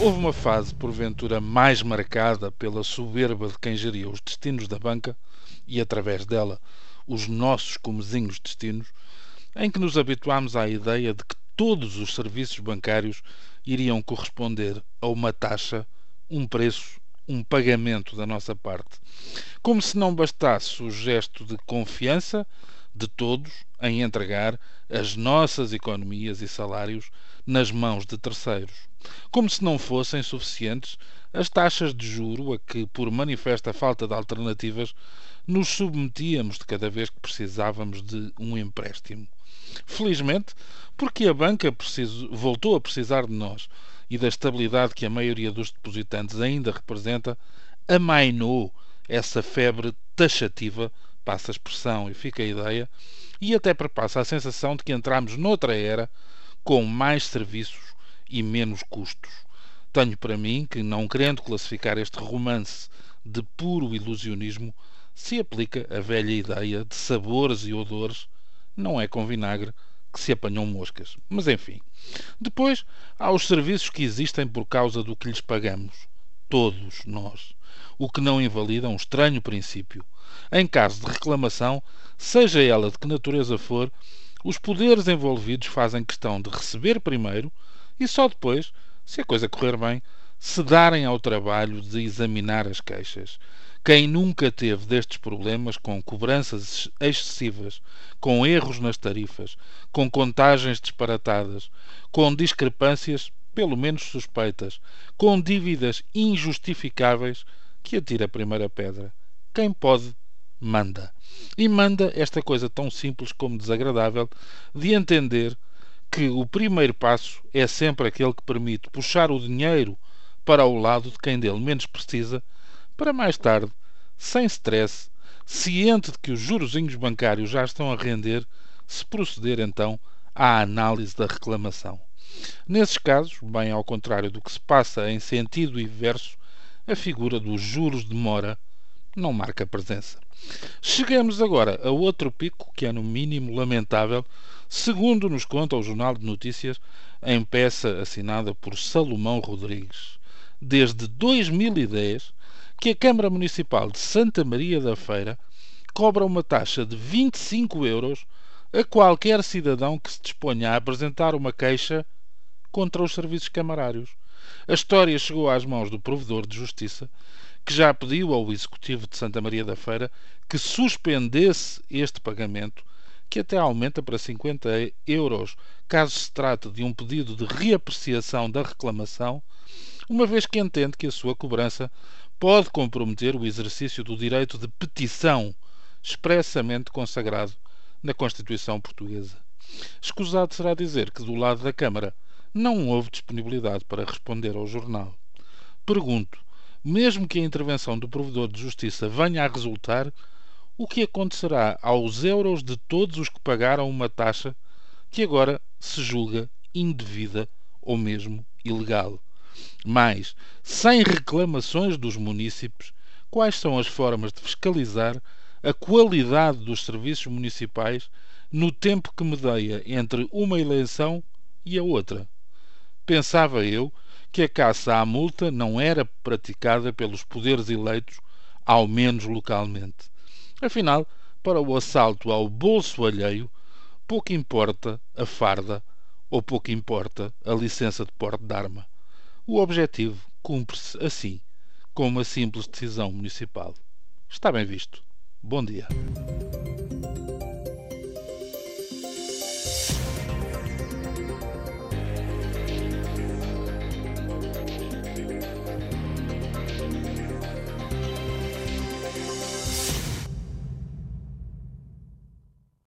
Houve uma fase, porventura, mais marcada pela soberba de quem geria os destinos da banca e, através dela, os nossos comezinhos destinos, em que nos habituámos à ideia de que todos os serviços bancários iriam corresponder a uma taxa, um preço, um pagamento da nossa parte. Como se não bastasse o gesto de confiança de todos em entregar as nossas economias e salários nas mãos de terceiros como se não fossem suficientes as taxas de juro a que, por manifesta falta de alternativas, nos submetíamos de cada vez que precisávamos de um empréstimo. Felizmente, porque a banca preciso, voltou a precisar de nós e da estabilidade que a maioria dos depositantes ainda representa, amainou essa febre taxativa, passa a expressão e fica a ideia, e até perpassa a sensação de que entramos noutra era com mais serviços e menos custos. Tenho para mim que, não querendo classificar este romance de puro ilusionismo, se aplica a velha ideia de sabores e odores, não é com vinagre que se apanham moscas. Mas enfim. Depois há os serviços que existem por causa do que lhes pagamos. Todos nós. O que não invalida um estranho princípio. Em caso de reclamação, seja ela de que natureza for, os poderes envolvidos fazem questão de receber primeiro e só depois, se a coisa correr bem, se darem ao trabalho de examinar as queixas. Quem nunca teve destes problemas com cobranças excessivas, com erros nas tarifas, com contagens disparatadas, com discrepâncias pelo menos suspeitas, com dívidas injustificáveis, que atira a primeira pedra. Quem pode, manda. E manda esta coisa tão simples como desagradável de entender que o primeiro passo é sempre aquele que permite puxar o dinheiro para o lado de quem dele menos precisa, para mais tarde, sem stress, ciente de que os jurozinhos bancários já estão a render, se proceder então à análise da reclamação. Nesses casos, bem ao contrário do que se passa em sentido inverso, a figura dos juros de mora não marca presença. Chegamos agora a outro pico que é, no mínimo, lamentável, segundo nos conta o Jornal de Notícias, em peça assinada por Salomão Rodrigues. Desde 2010 que a Câmara Municipal de Santa Maria da Feira cobra uma taxa de 25 euros a qualquer cidadão que se disponha a apresentar uma queixa contra os serviços camarários. A história chegou às mãos do provedor de justiça, que já pediu ao Executivo de Santa Maria da Feira que suspendesse este pagamento, que até aumenta para 50 euros, caso se trate de um pedido de reapreciação da reclamação, uma vez que entende que a sua cobrança pode comprometer o exercício do direito de petição expressamente consagrado na Constituição Portuguesa. Escusado será dizer que, do lado da Câmara, não houve disponibilidade para responder ao jornal. Pergunto: mesmo que a intervenção do provedor de justiça venha a resultar, o que acontecerá aos euros de todos os que pagaram uma taxa que agora se julga indevida ou mesmo ilegal? Mas, sem reclamações dos munícipes, quais são as formas de fiscalizar a qualidade dos serviços municipais no tempo que medeia entre uma eleição e a outra? Pensava eu que a caça à multa não era praticada pelos poderes eleitos, ao menos localmente. Afinal, para o assalto ao bolso alheio, pouco importa a farda ou pouco importa a licença de porte de arma. O objetivo cumpre-se assim, com uma simples decisão municipal. Está bem visto. Bom dia.